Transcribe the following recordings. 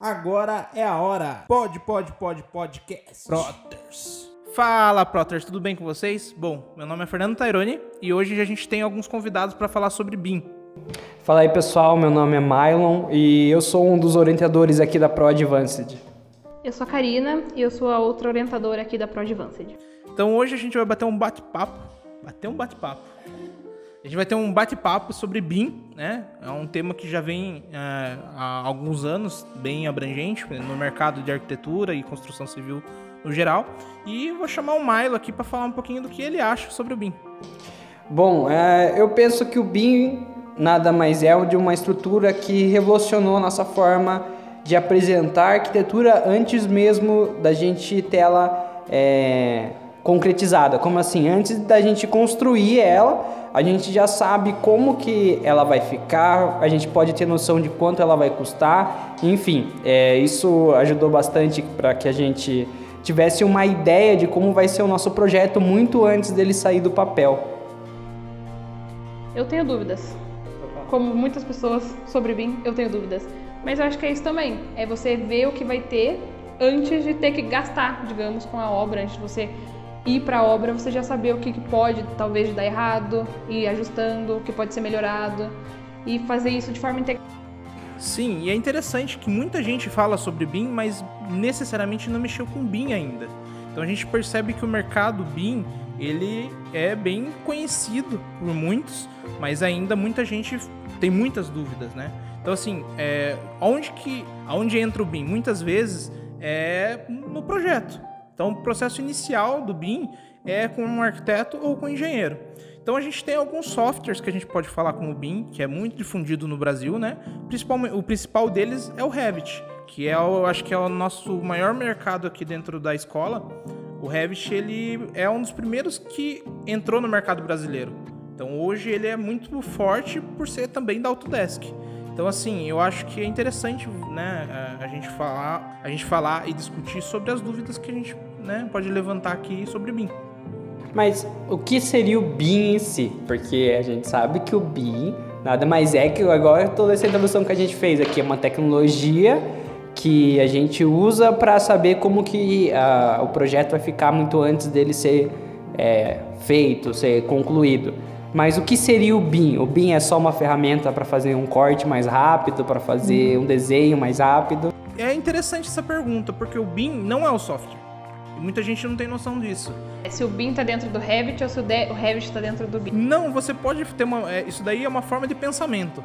Agora é a hora. Pode, pode, pode, podcast. Proters. Fala, Proters, tudo bem com vocês? Bom, meu nome é Fernando Taironi e hoje a gente tem alguns convidados para falar sobre BIM. Fala aí, pessoal, meu nome é Mylon e eu sou um dos orientadores aqui da Pro Advanced. Eu sou a Karina e eu sou a outra orientadora aqui da Pro Advanced. Então hoje a gente vai bater um bate-papo, bater um bate-papo a gente vai ter um bate-papo sobre BIM, né? É um tema que já vem é, há alguns anos bem abrangente no mercado de arquitetura e construção civil no geral. E vou chamar o Milo aqui para falar um pouquinho do que ele acha sobre o BIM. Bom, é, eu penso que o BIM nada mais é de uma estrutura que revolucionou nossa forma de apresentar arquitetura antes mesmo da gente ter ela é, concretizada. Como assim? Antes da gente construir ela, a gente já sabe como que ela vai ficar, a gente pode ter noção de quanto ela vai custar, enfim, é, isso ajudou bastante para que a gente tivesse uma ideia de como vai ser o nosso projeto muito antes dele sair do papel. Eu tenho dúvidas. Como muitas pessoas sobre BIM, eu tenho dúvidas. Mas eu acho que é isso também. É você ver o que vai ter antes de ter que gastar, digamos, com a obra, antes de você ir para a obra, você já saber o que, que pode talvez dar errado, ir ajustando, o que pode ser melhorado e fazer isso de forma integrada. Sim, e é interessante que muita gente fala sobre BIM, mas necessariamente não mexeu com BIM ainda. Então a gente percebe que o mercado BIM ele é bem conhecido por muitos, mas ainda muita gente tem muitas dúvidas, né? Então assim, é, onde que, aonde entra o BIM? Muitas vezes é no projeto. Então, o processo inicial do BIM é com um arquiteto ou com um engenheiro. Então, a gente tem alguns softwares que a gente pode falar com o BIM, que é muito difundido no Brasil, né? O principal deles é o Revit, que é, o, acho que é o nosso maior mercado aqui dentro da escola. O Revit, ele é um dos primeiros que entrou no mercado brasileiro. Então, hoje ele é muito forte por ser também da Autodesk. Então, assim, eu acho que é interessante, né, a gente falar, a gente falar e discutir sobre as dúvidas que a gente, né, pode levantar aqui sobre BIM. Mas o que seria o BIM em si? Porque a gente sabe que o BIM nada mais é que agora toda essa introdução que a gente fez aqui é uma tecnologia que a gente usa para saber como que uh, o projeto vai ficar muito antes dele ser é, feito, ser concluído. Mas o que seria o BIM? O BIM é só uma ferramenta para fazer um corte mais rápido, para fazer um desenho mais rápido? É interessante essa pergunta, porque o BIM não é o software. E muita gente não tem noção disso. É se o BIM está dentro do Revit ou se o, o Revit está dentro do BIM? Não, você pode ter uma. É, isso daí é uma forma de pensamento.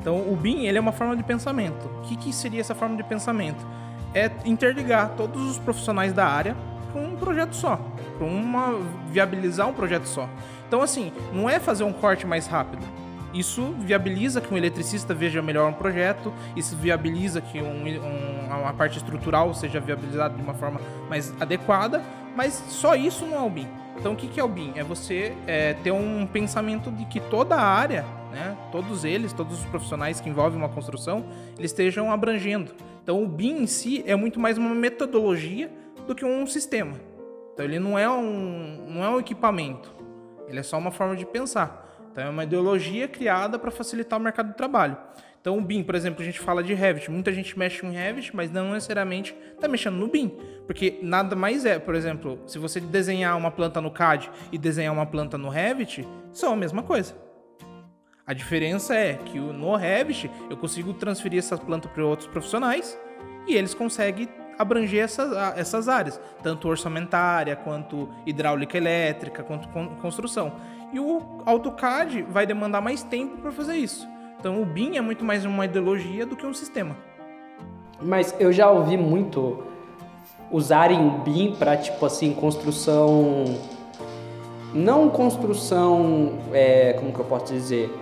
Então, o BIM ele é uma forma de pensamento. O que, que seria essa forma de pensamento? É interligar todos os profissionais da área para um projeto só, para uma viabilizar um projeto só. Então assim, não é fazer um corte mais rápido. Isso viabiliza que um eletricista veja melhor um projeto, isso viabiliza que um, um, uma parte estrutural seja viabilizada de uma forma mais adequada, mas só isso não é o BIM. Então o que, é o BIM? É você é, ter um pensamento de que toda a área, né, todos eles, todos os profissionais que envolvem uma construção, eles estejam abrangendo. Então o BIM em si é muito mais uma metodologia do que um sistema. Então ele não é um, não é um equipamento, ele é só uma forma de pensar. Então é uma ideologia criada para facilitar o mercado de trabalho. Então o BIM, por exemplo, a gente fala de Revit, muita gente mexe em Revit, mas não necessariamente está mexendo no BIM, porque nada mais é, por exemplo, se você desenhar uma planta no CAD e desenhar uma planta no Revit, são a mesma coisa. A diferença é que no Revit eu consigo transferir essa planta para outros profissionais e eles conseguem abranger essas, essas áreas, tanto orçamentária, quanto hidráulica elétrica, quanto construção. E o AutoCAD vai demandar mais tempo para fazer isso. Então o BIM é muito mais uma ideologia do que um sistema. Mas eu já ouvi muito usarem o BIM para tipo assim construção não construção é, como que eu posso dizer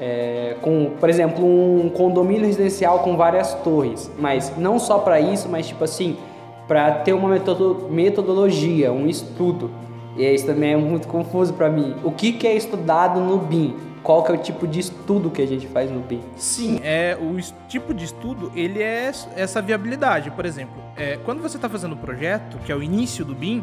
é, com, por exemplo, um condomínio residencial com várias torres, mas não só para isso, mas tipo assim, para ter uma metodologia, um estudo. E isso também é muito confuso para mim. O que, que é estudado no BIM? Qual que é o tipo de estudo que a gente faz no BIM? Sim, é o tipo de estudo ele é essa viabilidade. Por exemplo, é, quando você está fazendo o projeto, que é o início do BIM,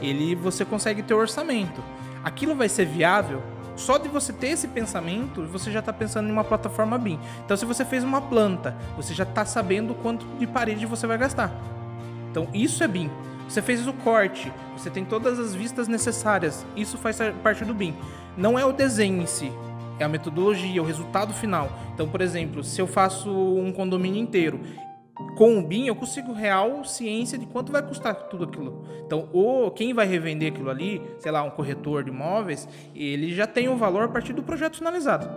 ele você consegue ter orçamento. Aquilo vai ser viável só de você ter esse pensamento, você já está pensando em uma plataforma BIM. Então, se você fez uma planta, você já está sabendo quanto de parede você vai gastar. Então, isso é BIM. Você fez o corte, você tem todas as vistas necessárias. Isso faz parte do BIM. Não é o desenho em si, é a metodologia, o resultado final. Então, por exemplo, se eu faço um condomínio inteiro com o BIM, eu consigo real ciência de quanto vai custar tudo aquilo. Então, o quem vai revender aquilo ali, sei lá, um corretor de imóveis, ele já tem o valor a partir do projeto finalizado.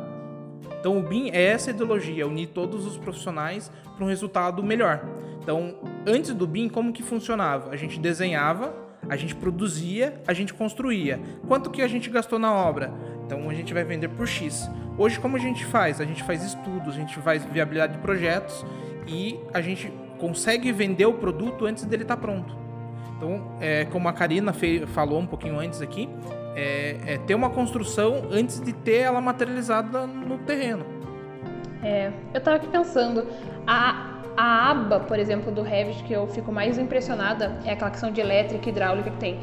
Então, o BIM é essa ideologia, unir todos os profissionais para um resultado melhor. Então, antes do BIM, como que funcionava? A gente desenhava, a gente produzia, a gente construía. Quanto que a gente gastou na obra? Então a gente vai vender por X. Hoje como a gente faz? A gente faz estudos, a gente faz viabilidade de projetos e a gente consegue vender o produto antes dele estar tá pronto. Então, é, como a Karina falou um pouquinho antes aqui, é, é ter uma construção antes de ter ela materializada no terreno. É, eu estava aqui pensando, a, a aba, por exemplo, do Revit, que eu fico mais impressionada, é aquela questão de elétrica e hidráulica que tem.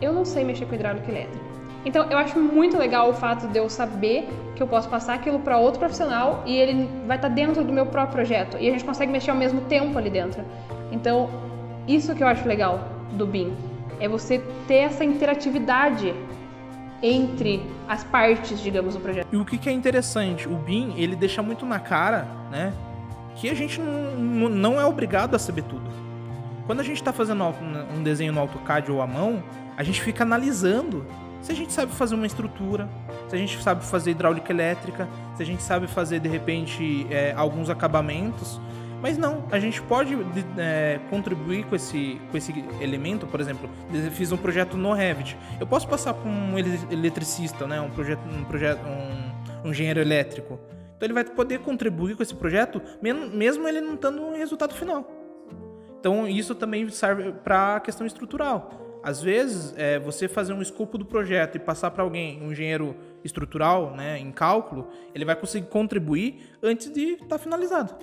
Eu não sei mexer com hidráulica e elétrica. Então, eu acho muito legal o fato de eu saber que eu posso passar aquilo para outro profissional e ele vai estar tá dentro do meu próprio projeto e a gente consegue mexer ao mesmo tempo ali dentro. Então, isso que eu acho legal do BIM é você ter essa interatividade entre as partes, digamos, do projeto. E o que, é interessante, o BIM ele deixa muito na cara, né, que a gente não, é obrigado a saber tudo. Quando a gente está fazendo um desenho no AutoCAD ou à mão, a gente fica analisando se a gente sabe fazer uma estrutura, se a gente sabe fazer hidráulica elétrica, se a gente sabe fazer de repente é, alguns acabamentos. Mas não, a gente pode é, contribuir com esse, com esse elemento, por exemplo, fiz um projeto no Revit. Eu posso passar para um eletricista, né, um projeto, um projeto, um, um engenheiro elétrico. Então ele vai poder contribuir com esse projeto, mesmo ele não dando um resultado final. Então isso também serve para a questão estrutural. Às vezes, é, você fazer um escopo do projeto e passar para alguém, um engenheiro estrutural, né, em cálculo, ele vai conseguir contribuir antes de estar tá finalizado.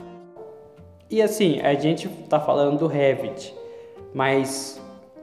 E assim, a gente está falando do Revit, mas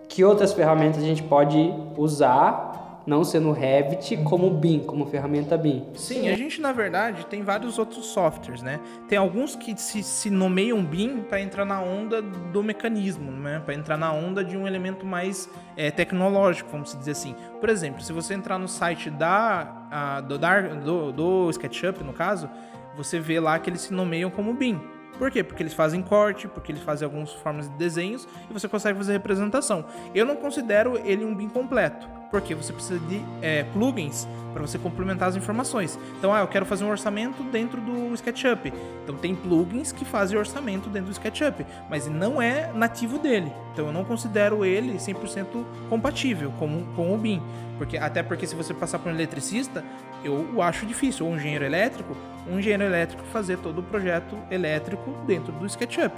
que outras ferramentas a gente pode usar não sendo Revit como BIM, como ferramenta BIM. Sim, a gente na verdade tem vários outros softwares, né? Tem alguns que se, se nomeiam BIM para entrar na onda do mecanismo, né? Para entrar na onda de um elemento mais é, tecnológico, vamos dizer assim. Por exemplo, se você entrar no site da, a, do, do, do SketchUp, no caso, você vê lá que eles se nomeiam como BIM. Por quê? Porque eles fazem corte, porque eles fazem algumas formas de desenhos e você consegue fazer representação. Eu não considero ele um BIM completo porque você precisa de é, plugins para você complementar as informações. Então, ah, eu quero fazer um orçamento dentro do SketchUp. Então, tem plugins que fazem orçamento dentro do SketchUp, mas não é nativo dele. Então, eu não considero ele 100% compatível com, com o BIM. Porque, até porque se você passar por um eletricista, eu acho difícil, ou um engenheiro elétrico, um engenheiro elétrico fazer todo o projeto elétrico dentro do SketchUp.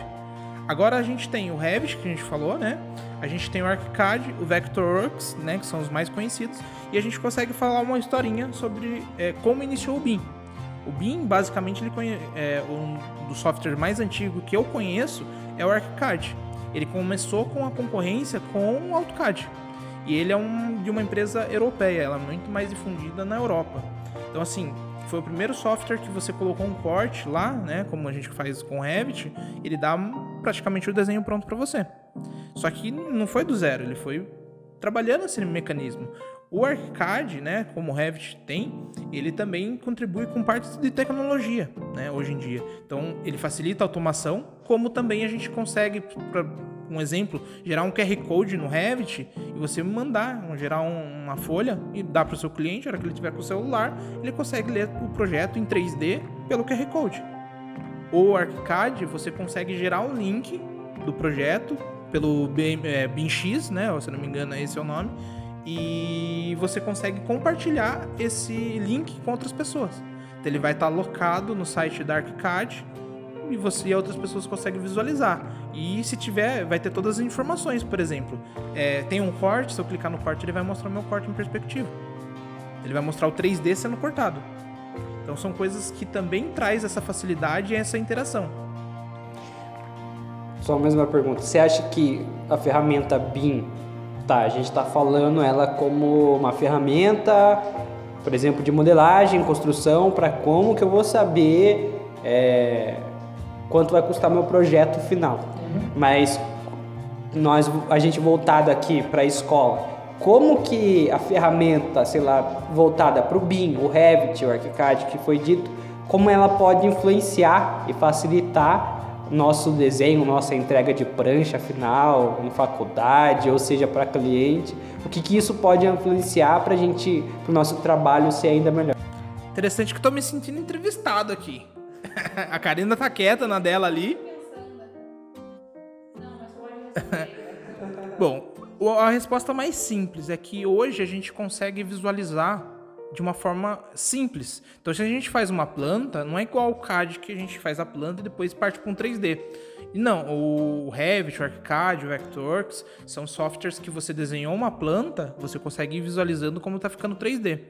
Agora a gente tem o Revit, que a gente falou, né? A gente tem o ArchiCAD, o Vectorworks, né? Que são os mais conhecidos. E a gente consegue falar uma historinha sobre é, como iniciou o BIM. O BIM, basicamente, ele é um dos softwares mais antigos que eu conheço é o ArchiCAD. Ele começou com a concorrência com o AutoCAD. E ele é um, de uma empresa europeia, ela é muito mais difundida na Europa. Então, assim, foi o primeiro software que você colocou um corte lá, né? Como a gente faz com o Revit, ele dá praticamente o desenho pronto para você. Só que não foi do zero, ele foi trabalhando esse mecanismo. O ArchiCAD, né, como o Revit tem, ele também contribui com partes de tecnologia, né, hoje em dia. Então, ele facilita a automação, como também a gente consegue, um exemplo, gerar um QR Code no Revit e você mandar, gerar um, uma folha e dar para o seu cliente, na hora que ele tiver com o celular, ele consegue ler o projeto em 3D pelo QR Code. O ArchiCAD, você consegue gerar um link do projeto pelo é, BIMX, né, se não me engano, esse é o nome, e você consegue compartilhar esse link com outras pessoas. Então, ele vai estar alocado no site da ArchiCAD e você e outras pessoas conseguem visualizar. E se tiver, vai ter todas as informações, por exemplo. É, tem um corte, se eu clicar no corte, ele vai mostrar o meu corte em perspectiva. Ele vai mostrar o 3D sendo cortado. Então são coisas que também traz essa facilidade e essa interação. Só mais uma pergunta. Você acha que a ferramenta BIM, tá, a gente está falando ela como uma ferramenta por exemplo, de modelagem, construção, para como que eu vou saber é, quanto vai custar meu projeto final. Mas nós, a gente voltado aqui para a escola, como que a ferramenta, sei lá, voltada para o BIM, o Revit, o ArchiCAD que foi dito, como ela pode influenciar e facilitar nosso desenho, nossa entrega de prancha final em faculdade, ou seja, para cliente, o que, que isso pode influenciar para a gente, para o nosso trabalho ser ainda melhor. Interessante que tô me sentindo entrevistado aqui. a Karina tá quieta na dela ali. Bom, a resposta mais simples é que hoje a gente consegue visualizar de uma forma simples. Então, se a gente faz uma planta, não é igual o CAD que a gente faz a planta e depois parte para um 3D. E não, o Revit, o ArchiCAD, o Vectorworks são softwares que você desenhou uma planta, você consegue ir visualizando como está ficando 3D.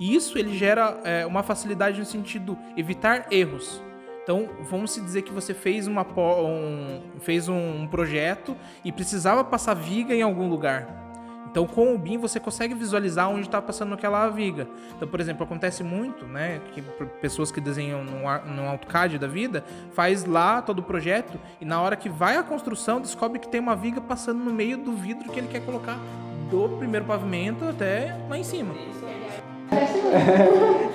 E isso ele gera é, uma facilidade no sentido evitar erros. Então, vamos se dizer que você fez, uma, um, fez um projeto e precisava passar viga em algum lugar. Então, com o BIM você consegue visualizar onde está passando aquela viga. Então, por exemplo, acontece muito, né, que pessoas que desenham no, AutoCAD da vida faz lá todo o projeto e na hora que vai a construção descobre que tem uma viga passando no meio do vidro que ele quer colocar do primeiro pavimento até lá em cima.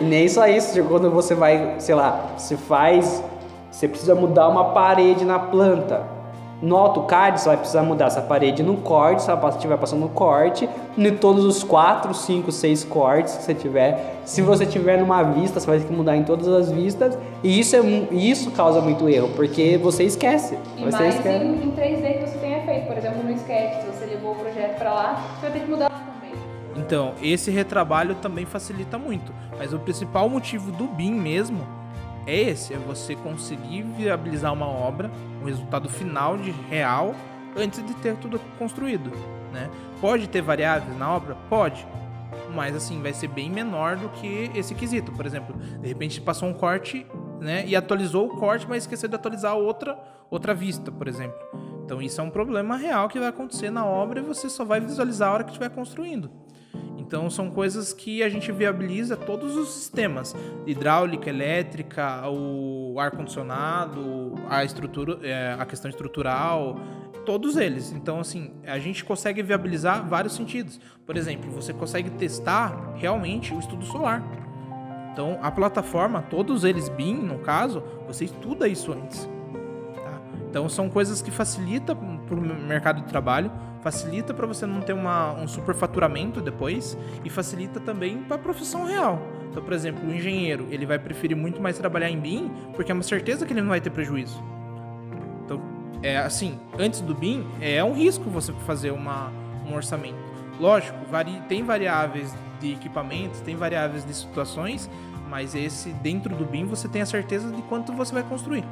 Nem só isso, quando você vai, sei lá, se faz, você precisa mudar uma parede na planta no AutoCAD você vai precisar mudar essa parede no corte, se ela estiver passando no corte, em todos os 4, 5, 6 cortes que você tiver. Se você tiver numa vista, você vai ter que mudar em todas as vistas. E isso, é, isso causa muito erro, porque você esquece. E você mais esquece. Em, em 3D que você tenha feito, por exemplo, no Sketch, se você levou o projeto para lá, você vai ter que mudar. Então, esse retrabalho também facilita muito. Mas o principal motivo do BIM mesmo é esse, é você conseguir viabilizar uma obra, o resultado final de real, antes de ter tudo construído, né? Pode ter variáveis na obra? Pode. Mas assim, vai ser bem menor do que esse quesito. Por exemplo, de repente passou um corte, né? E atualizou o corte, mas esqueceu de atualizar outra, outra vista, por exemplo. Então isso é um problema real que vai acontecer na obra e você só vai visualizar a hora que estiver construindo. Então são coisas que a gente viabiliza todos os sistemas, hidráulica, elétrica, o ar condicionado, a estrutura, é, a questão estrutural, todos eles. Então assim, a gente consegue viabilizar vários sentidos. Por exemplo, você consegue testar realmente o estudo solar. Então a plataforma, todos eles BIM, no caso, você estuda isso antes. Tá? Então são coisas que facilitam para o mercado de trabalho facilita para você não ter uma, um superfaturamento depois e facilita também para a profissão real. Então, por exemplo, o engenheiro, ele vai preferir muito mais trabalhar em BIM porque é uma certeza que ele não vai ter prejuízo. Então, é assim, antes do BIM, é um risco você fazer uma, um orçamento. Lógico, vari, tem variáveis de equipamentos, tem variáveis de situações, mas esse dentro do BIM você tem a certeza de quanto você vai construir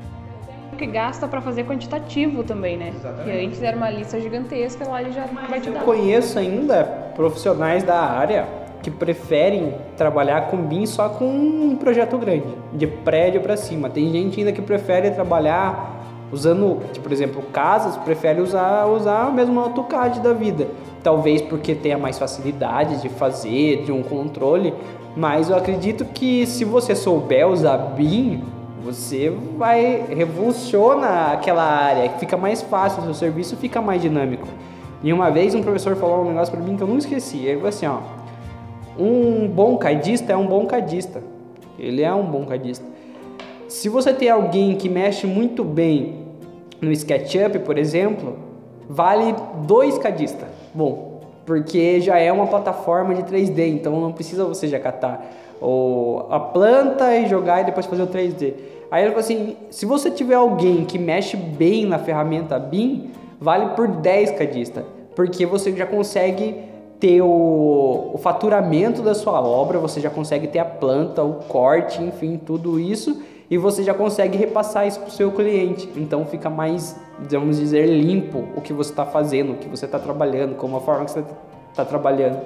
que gasta para fazer quantitativo também, né? Exatamente. Que antes era uma lista gigantesca, lá ele já vai te dar. Eu conheço ainda profissionais da área que preferem trabalhar com BIM só com um projeto grande, de prédio para cima. Tem gente ainda que prefere trabalhar usando, tipo, por exemplo, casas, prefere usar usar o mesmo AutoCAD da vida. Talvez porque tenha mais facilidade de fazer, de um controle, mas eu acredito que se você souber usar BIM, você vai revoluciona aquela área, fica mais fácil, o seu serviço fica mais dinâmico. E uma vez um professor falou um negócio para mim que eu nunca esqueci. Ele falou assim, ó, um bom cadista é um bom cadista. Ele é um bom cadista. Se você tem alguém que mexe muito bem no SketchUp, por exemplo, vale dois cadistas. Bom, porque já é uma plataforma de 3D, então não precisa você já catar ou a planta e jogar e depois fazer o 3D. Aí ele falou assim: se você tiver alguém que mexe bem na ferramenta BIM, vale por 10 cadista, porque você já consegue ter o, o, faturamento da sua obra, você já consegue ter a planta, o corte, enfim, tudo isso, e você já consegue repassar isso para o seu cliente. Então fica mais, vamos dizer, limpo o que você está fazendo, o que você está trabalhando, como a forma que você está trabalhando.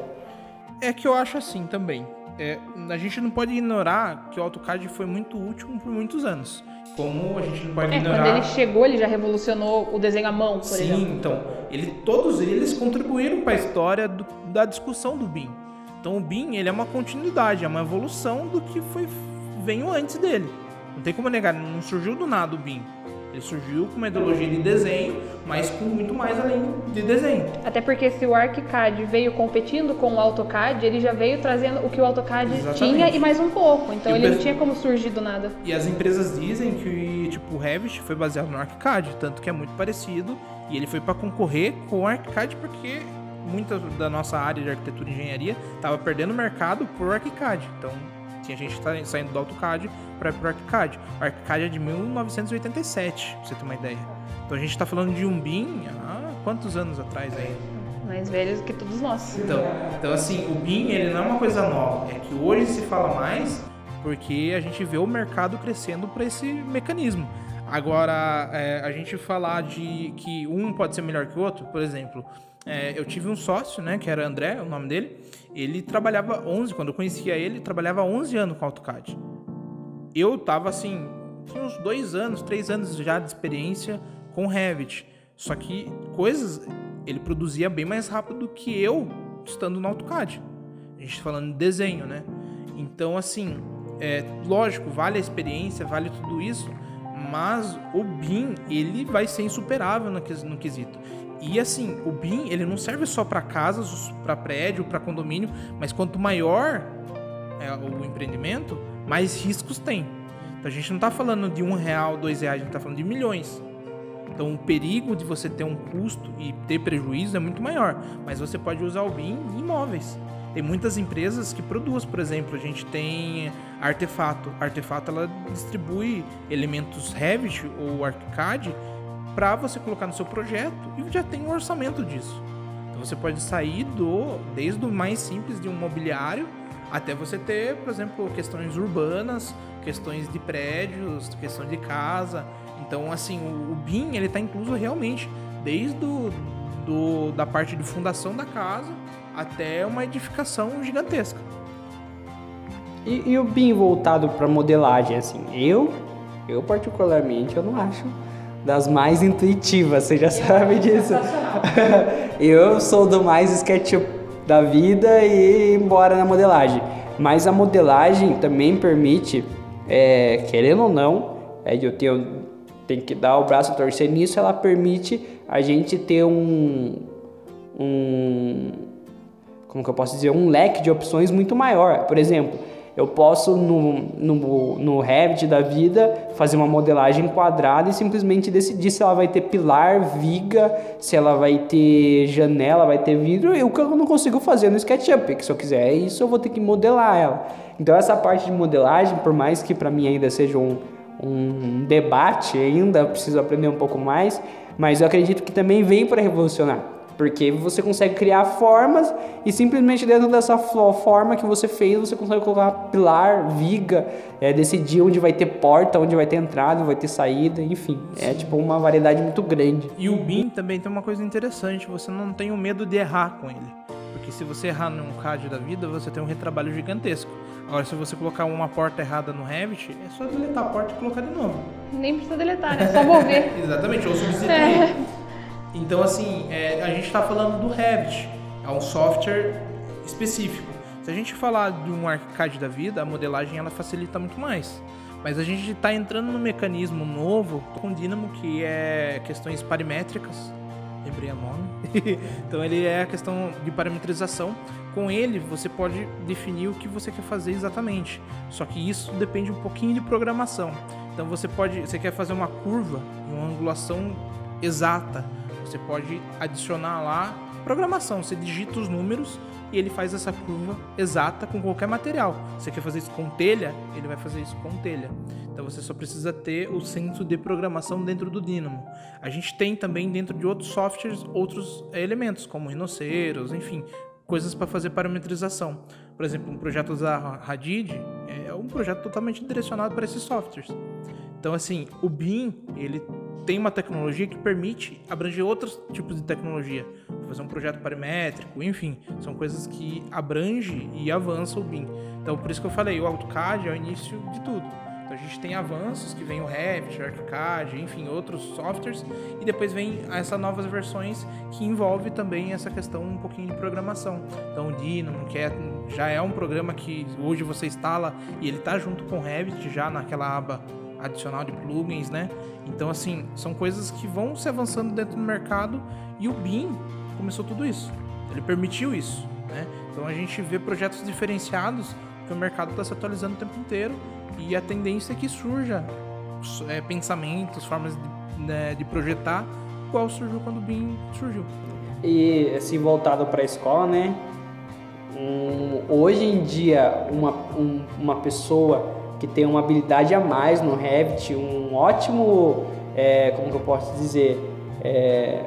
É que eu acho assim também é, a gente não pode ignorar que o AutoCAD foi muito útil por muitos anos. Como a gente não pode é, ignorar. Quando ele chegou, ele já revolucionou o desenho à mão, por Sim, exemplo. então, ele, todos eles contribuíram para a história do, da discussão do BIM. Então o BIM ele é uma continuidade, é uma evolução do que foi veio antes dele. Não tem como negar, não surgiu do nada o BIM. Ele surgiu com uma ideologia de desenho, mas com muito mais além de desenho. Até porque se o ArchiCAD veio competindo com o AutoCAD, ele já veio trazendo o que o AutoCAD Exatamente. tinha e mais um pouco. Então E ele não pessoal- tinha como surgir do nada. E as empresas dizem que tipo o Revit foi baseado no ArchiCAD, tanto que é muito parecido e ele foi para concorrer com o ArchiCAD porque muita da nossa área de arquitetura e engenharia estava perdendo mercado por ArchiCAD. Então tinha gente tá saindo do AutoCAD para ir pro ArchiCAD. O ArchiCAD é de 1987, pra você ter uma ideia. Então a gente está falando de um BIM há quantos anos atrás aí? Mais velhos que todos nós. Então, então assim, o BIM ele não é uma coisa nova, é que hoje se fala mais porque a gente vê o mercado crescendo para esse mecanismo. Agora, é, a gente falar de que um pode ser melhor que o outro, por exemplo, é, eu tive um sócio, né, que era André, o nome dele, ele trabalhava 11, quando eu conhecia ele, trabalhava 11 anos com AutoCAD. Eu tava assim, tinha uns dois anos, três anos já de experiência com Revit. Só que coisas ele produzia bem mais rápido do que eu estando no AutoCAD. A gente tá falando de desenho, né? Então, assim, é, lógico, vale a experiência, vale tudo isso, mas o BIM, ele vai ser insuperável no, no quesito. E assim, o BIM, ele não serve só para casas, para prédio, para condomínio, mas quanto maior é, o empreendimento, mais riscos tem. Então a gente não está falando de um real, dois reais, a gente está falando de milhões. Então o perigo de você ter um custo e ter prejuízo é muito maior. Mas você pode usar o BIM em imóveis. Tem muitas empresas que produzem, por exemplo, a gente tem Artefato. Artefato ela distribui elementos Revit ou ArchiCAD para você colocar no seu projeto e já tem um orçamento disso. Então você pode sair do desde o mais simples de um mobiliário até você ter, por exemplo, questões urbanas, questões de prédios, questão de casa. Então, assim, o, o BIM ele está incluso realmente desde do, do- da parte de fundação da casa até uma edificação gigantesca. E, e o BIM voltado para modelagem, assim, eu, eu particularmente, eu não acho das mais intuitivas, você já sabe disso. eu sou do mais SketchUp da vida e embora na modelagem. Mas a modelagem também permite, é, querendo ou não, é, eu tenho, tenho que dar o braço a torcer nisso, ela permite a gente ter um, um como que eu posso dizer, um leque de opções muito maior. Por exemplo, eu posso no, no, no Revit da vida fazer uma modelagem quadrada e simplesmente decidir se ela vai ter pilar, viga, se ela vai ter janela, vai ter vidro, o que eu não consigo fazer no SketchUp, que se eu quiser isso eu vou ter que modelar ela. Então essa parte de modelagem, por mais que para mim ainda seja um, um debate ainda, preciso aprender um pouco mais, mas eu acredito que também vem para revolucionar. Porque você consegue criar formas e simplesmente dentro dessa fo- forma que você fez, você consegue colocar pilar, viga, é, decidir onde vai ter porta, onde vai ter entrada, vai ter saída, enfim. É tipo uma variedade muito grande. E o BIM também tem uma coisa interessante, você não tem o medo de errar com ele. Porque se você errar num CAD da vida, você tem um retrabalho gigantesco. Agora, se você colocar uma porta errada no Revit, é só deletar a porta e colocar de novo. Nem precisa deletar, né? Só mover. Exatamente, ou substituir. É. Então, assim, é, a gente está falando do Revit, é um software específico. Se a gente falar de um ArchiCAD da vida, a modelagem ela facilita muito mais. Mas a gente está entrando num mecanismo novo com Dynamo, que é questões paramétricas. Lembrei o nome. então ele é a questão de parametrização. Com ele você pode definir o que você quer fazer exatamente. Só que isso depende um pouquinho de programação. Então você pode, você quer fazer uma curva, uma angulação exata. Você pode adicionar lá programação. Você digita os números e ele faz essa curva exata com qualquer material. Você quer fazer isso com telha? Ele vai fazer isso com telha. Então você só precisa ter o senso de programação dentro do Dynamo. A gente tem também dentro de outros softwares outros elementos, como Rhinoceros, enfim, coisas para fazer parametrização. Por exemplo, um projeto da Hadid é um projeto totalmente direcionado para esses softwares. Então, assim, o BIM, ele tem uma tecnologia que permite abranger outros tipos de tecnologia. Fazer um projeto paramétrico, enfim, são coisas que abrange e avança o BIM. Então, por isso que eu falei, o AutoCAD é o início de tudo. Então, a gente tem avanços que vem o Revit, o ArchiCAD, enfim, outros softwares, e depois vem essas novas versões que envolve também essa questão um pouquinho de programação. Então, o Dynamo, que é já é um programa que hoje você instala e ele tá junto com o Revit já naquela aba adicional de plugins, né? Então, assim, são coisas que vão se avançando dentro do mercado e o BIM começou tudo isso. Ele permitiu isso, né? Então a gente vê projetos diferenciados que o mercado está se atualizando o tempo inteiro e a tendência é que surja é, pensamentos, formas de, né, de projetar, igual surgiu quando o BIM surgiu. E assim, voltado para a escola, né? Um, hoje em dia, uma, um, uma pessoa que tem uma habilidade a mais no Revit, um ótimo, é, como que eu posso dizer, é,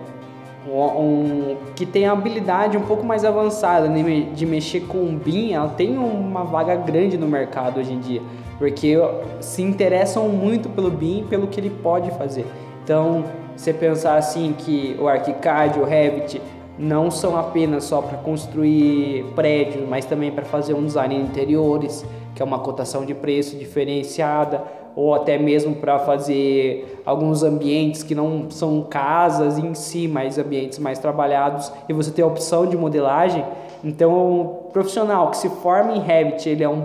um, um, que tem a habilidade um pouco mais avançada né, de mexer com o BIM, ela tem uma vaga grande no mercado hoje em dia, porque se interessam muito pelo BIM, pelo que ele pode fazer. Então, você pensar assim que o ArchiCAD, o Revit não são apenas só para construir prédios, mas também para fazer um design de interiores, que é uma cotação de preço diferenciada, ou até mesmo para fazer alguns ambientes que não são casas em si, mas ambientes mais trabalhados, e você tem a opção de modelagem. Então, o profissional que se forma em Revit, ele é um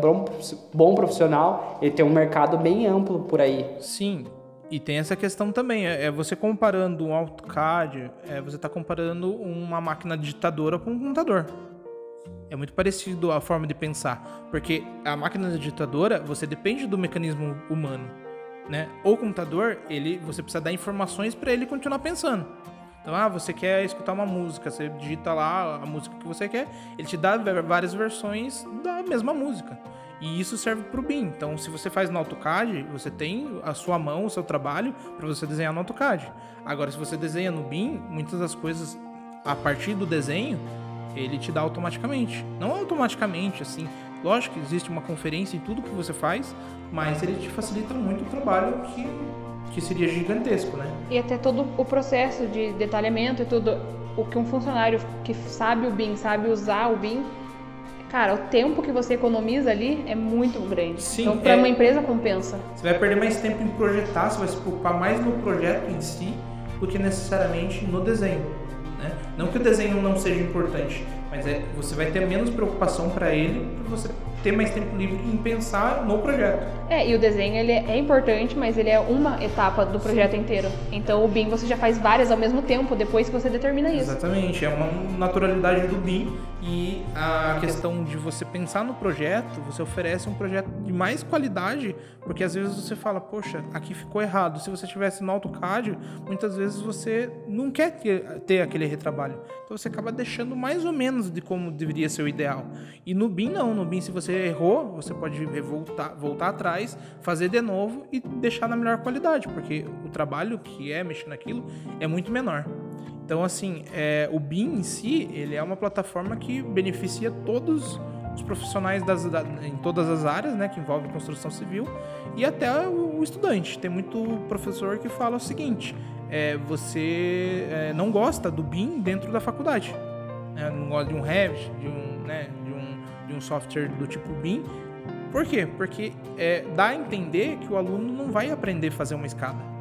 bom, profissional, ele tem um mercado bem amplo por aí. Sim, e tem essa questão também, é, é você comparando um AutoCAD, é você está comparando uma máquina digitadora com um computador. É muito parecido a forma de pensar, porque a máquina digitadora, você depende do mecanismo humano, né? O computador, ele, você precisa dar informações para ele continuar pensando. Então, ah, você quer escutar uma música, você digita lá a música que você quer, ele te dá várias versões da mesma música. E isso serve para o BIM. Então, se você faz no AutoCAD, você tem a sua mão, o seu trabalho para você desenhar no AutoCAD. Agora, se você desenha no BIM, muitas das coisas a partir do desenho, ele te dá automaticamente. Não automaticamente, assim. Lógico que existe uma conferência em tudo que você faz, mas ele te facilita muito o trabalho que, que seria gigantesco, né? E até todo o processo de detalhamento e tudo, o que um funcionário que sabe o BIM, sabe usar o BIM, cara, o tempo que você economiza ali é muito grande. Sim, então, para é... uma empresa, compensa. Você vai perder mais tempo em projetar, você vai se preocupar mais no projeto em si do que necessariamente no desenho. Né? Não que o desenho não seja importante, mas é, você vai ter menos preocupação para ele, para você ter mais tempo livre em pensar no projeto. É, e o desenho ele é importante, mas ele é uma etapa do projeto inteiro. Então o BIM você já faz várias ao mesmo tempo, depois que você determina isso. Exatamente, é uma naturalidade do BIM e a questão de você pensar no projeto, você oferece um projeto de mais qualidade, porque às vezes você fala, poxa, aqui ficou errado. Se você tivesse no AutoCAD, muitas vezes você não quer ter aquele retrabalho. Então você acaba deixando mais ou menos de como deveria ser o ideal. E no BIM não, no BIM se você errou, você pode voltar, voltar atrás, fazer de novo e deixar na melhor qualidade, porque o trabalho que é mexer naquilo é muito menor. Então, assim, é, o BIM em si, ele é uma plataforma que beneficia todos os profissionais das, da, em todas as áreas, né, que envolvem construção civil, e até o, o estudante. Tem muito professor que fala o seguinte: é, você é, não gosta do BIM dentro da faculdade, né, não gosta de um Revit, de um, né, de um, software do tipo BIM. Por quê? Porque é, dá a entender que o aluno não vai aprender a fazer uma escada.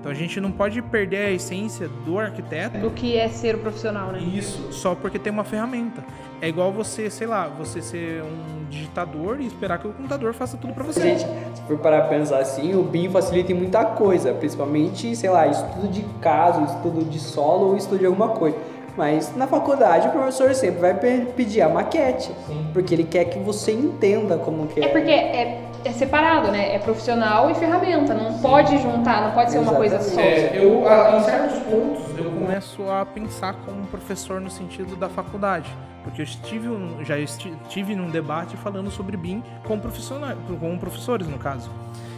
Então a gente não pode perder a essência do arquiteto. Do que é ser o profissional, né? Isso, só porque tem uma ferramenta. É igual você, sei lá, você ser um digitador e esperar que o computador faça tudo para você. Gente, se for parar pensar assim, o BIM facilita em muita coisa, principalmente, sei lá, estudo de caso, estudo de solo ou estudo de alguma coisa. Mas na faculdade o professor sempre vai pedir a maquete, Sim. porque ele quer que você entenda como que é. É porque é é separado, né? É profissional e ferramenta. Não Sim. pode juntar, não pode ser uma coisa só. É, eu, a, em certos pontos, eu começo a pensar como um professor no sentido da faculdade. Porque eu estive um, já estive num debate falando sobre BIM com, profissionais, com professores, no caso.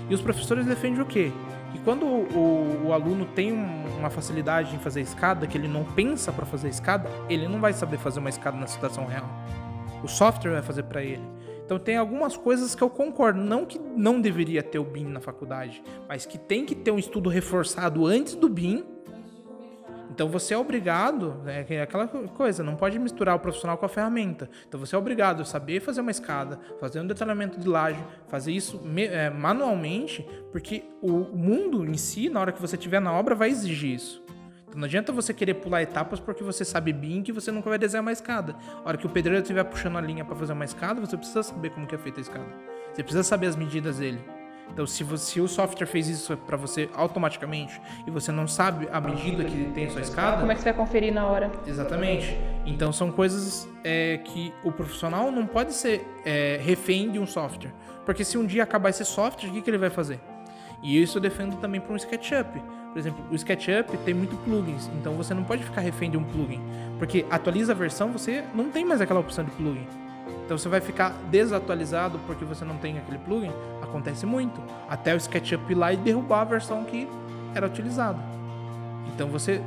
E os professores defendem o quê? Que quando o, o aluno tem uma facilidade em fazer escada, que ele não pensa para fazer escada, ele não vai saber fazer uma escada na situação real. O software vai fazer para ele. Então tem algumas coisas que eu concordo, não que não deveria ter o BIM na faculdade, mas que tem que ter um estudo reforçado antes do BIM. Então você é obrigado, né, é aquela coisa, não pode misturar o profissional com a ferramenta. Então você é obrigado a saber fazer uma escada, fazer um detalhamento de laje, fazer isso é, manualmente, porque o mundo em si, na hora que você estiver na obra, vai exigir isso. Então não adianta você querer pular etapas porque você sabe BIM que você nunca vai desenhar uma escada. A hora que o pedreiro estiver puxando a linha para fazer uma escada, você precisa saber como que é feita a escada. Você precisa saber as medidas dele. Então, se, você, se o software fez isso para você automaticamente e você não sabe a medida que tem a sua escada. Como é que você vai conferir na hora? Exatamente. Então, são coisas é, que o profissional não pode ser é, refém de um software. Porque se um dia acabar esse software, o que, que ele vai fazer? E isso eu defendo também para um SketchUp. Por exemplo, o SketchUp tem muito plugins, então você não pode ficar refém de um plugin. Porque atualiza a versão, você não tem mais aquela opção de plugin. Então você vai ficar desatualizado porque você não tem aquele plugin. Acontece muito. Até o SketchUp ir lá e derrubar a versão que era utilizada. Então você,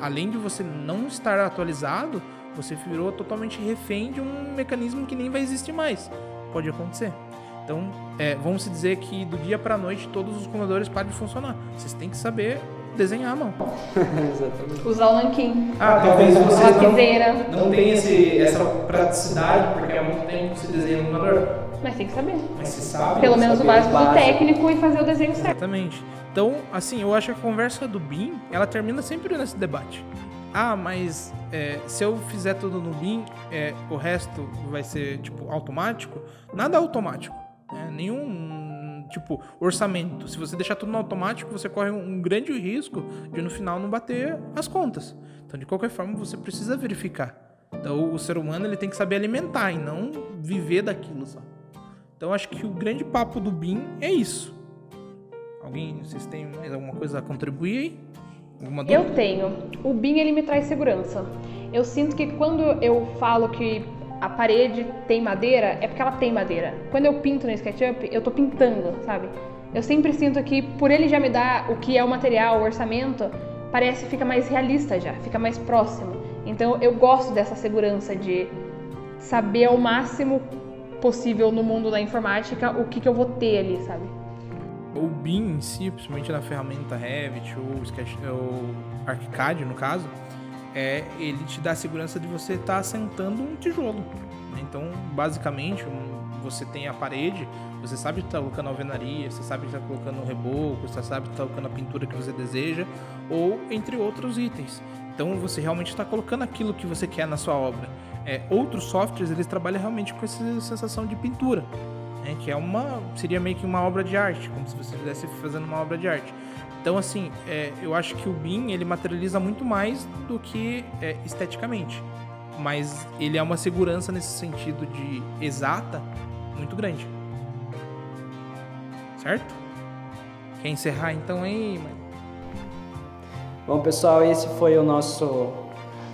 além de você não estar atualizado, você virou totalmente refém de um mecanismo que nem vai existir mais. Pode acontecer. Então, é, vamos dizer que do dia para a noite todos os computadores param de funcionar. Vocês têm que saber desenhar a mão. Exatamente. Usar o nanquim. Ah, talvez você não, não tenha esse, essa praticidade, porque há muito tempo que você desenha no computador. Mas tem que saber. Mas você sabe. Pelo menos o básico do técnico e fazer o desenho certo. Exatamente. Então, assim, eu acho que a conversa do BIM, ela termina sempre nesse debate. Ah, mas é, se eu fizer tudo no BIM, é, o resto vai ser, tipo, automático? Nada automático. né? Nenhum, tipo, orçamento. Se você deixar tudo no automático, você corre um grande risco de no final não bater as contas. Então, de qualquer forma, você precisa verificar. Então, o ser humano ele tem que saber alimentar e não viver daquilo só. Então, acho que o grande papo do BIM é isso. Alguém, vocês têm mais alguma coisa a contribuir aí? Eu tenho. O BIM ele me traz segurança. Eu sinto que quando eu falo que a parede tem madeira, é porque ela tem madeira. Quando eu pinto no SketchUp, eu tô pintando, sabe? Eu sempre sinto que por ele já me dar o que é o material, o orçamento, parece fica mais realista já, fica mais próximo. Então eu gosto dessa segurança de saber ao máximo possível no mundo da informática o que, que eu vou ter ali, sabe? O BIM em si, principalmente na ferramenta Revit ou Sketch, ou ArchiCAD no caso, é, ele te dá a segurança de você estar assentando um tijolo. né? Então, basicamente, um- você tem a parede, você sabe que está colocando alvenaria, você sabe que está colocando o reboco, você sabe que está colocando a pintura que você deseja, ou entre outros itens. Então, você realmente está colocando aquilo que você quer na sua obra. É, outros softwares, eles trabalham realmente com essa sensação de pintura né, que é uma seria meio que uma obra de arte, como se você estivesse fazendo uma obra de arte. Então, assim, é, eu acho que o BIM ele materializa muito mais do que é, esteticamente, mas ele é uma segurança nesse sentido de exata muito grande, certo? Quer encerrar então aí? mano? Bom, pessoal, esse foi o nosso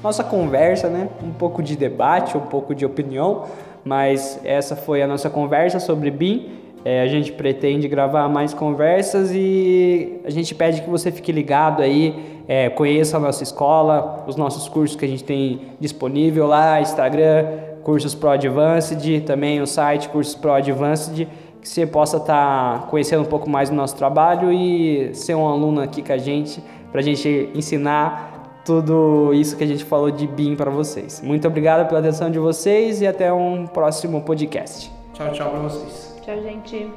nossa conversa, né? Um pouco de debate, um pouco de opinião, mas essa foi a nossa conversa sobre BIM. É, a gente pretende gravar mais conversas e a gente pede que você fique ligado aí, é, conheça a nossa escola, os nossos cursos que a gente tem disponível lá, Instagram, Cursos Pro Advanced, também o site Cursos Pro Advanced, que você possa estar conhecendo um pouco mais do nosso trabalho e ser um aluno aqui com a gente, para a gente ensinar tudo isso que a gente falou de BIM para vocês. Muito obrigado pela atenção de vocês e até um próximo podcast. Tchau, tchau pra vocês. Tchau, gente.